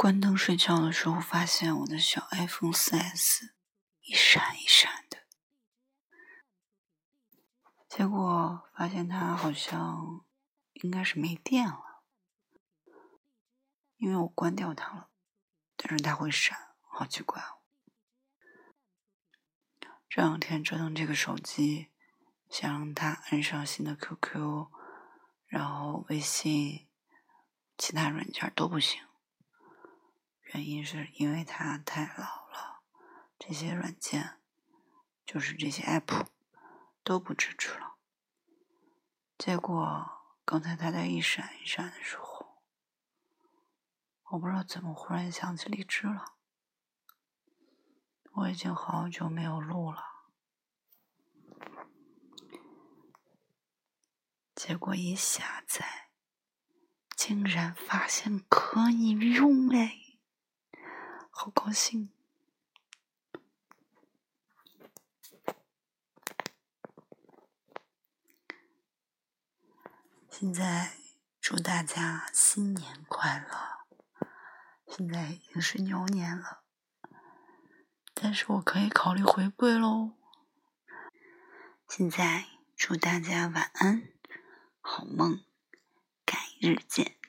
关灯睡觉的时候，发现我的小 iPhone 4S 一闪一闪的，结果发现它好像应该是没电了，因为我关掉它了，但是它会闪，好奇怪哦。这两天折腾这个手机，想让它安上新的 QQ，然后微信，其他软件都不行。原因是因为它太老了，这些软件，就是这些 app 都不支持了。结果刚才它在一闪一闪的时候，我不知道怎么忽然想起荔枝了。我已经好久没有录了，结果一下载，竟然发现可以用哎！好高兴！现在祝大家新年快乐！现在已经是牛年了，但是我可以考虑回归喽。现在祝大家晚安，好梦，改日见。